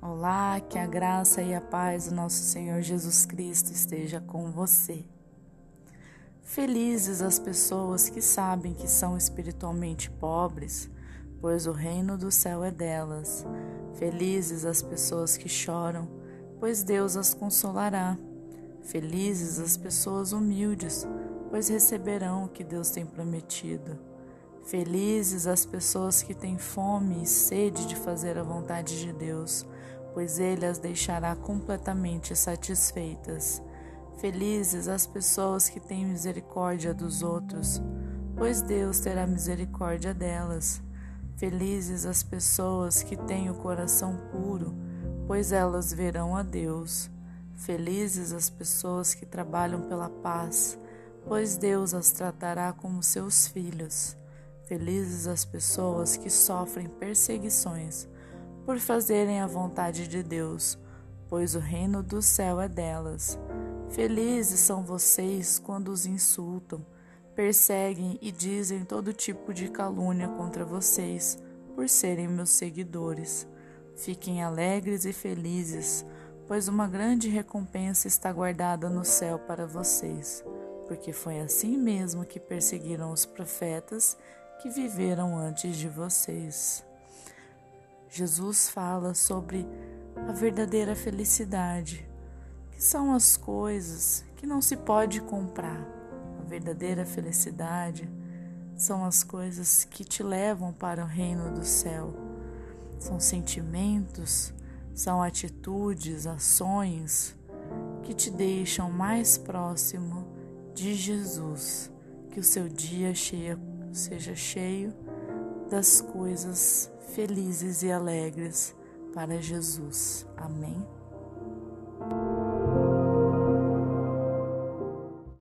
Olá, que a graça e a paz do nosso Senhor Jesus Cristo esteja com você. Felizes as pessoas que sabem que são espiritualmente pobres, pois o reino do céu é delas. Felizes as pessoas que choram, pois Deus as consolará. Felizes as pessoas humildes, pois receberão o que Deus tem prometido. Felizes as pessoas que têm fome e sede de fazer a vontade de Deus, pois Ele as deixará completamente satisfeitas. Felizes as pessoas que têm misericórdia dos outros, pois Deus terá misericórdia delas. Felizes as pessoas que têm o coração puro, pois elas verão a Deus. Felizes as pessoas que trabalham pela paz, pois Deus as tratará como seus filhos. Felizes as pessoas que sofrem perseguições por fazerem a vontade de Deus, pois o reino do céu é delas. Felizes são vocês quando os insultam, perseguem e dizem todo tipo de calúnia contra vocês, por serem meus seguidores. Fiquem alegres e felizes, pois uma grande recompensa está guardada no céu para vocês, porque foi assim mesmo que perseguiram os profetas que viveram antes de vocês. Jesus fala sobre a verdadeira felicidade que são as coisas que não se pode comprar. A verdadeira felicidade são as coisas que te levam para o reino do céu. São sentimentos, são atitudes, ações que te deixam mais próximo de Jesus. Que o seu dia cheia, seja cheio das coisas felizes e alegres para Jesus. Amém.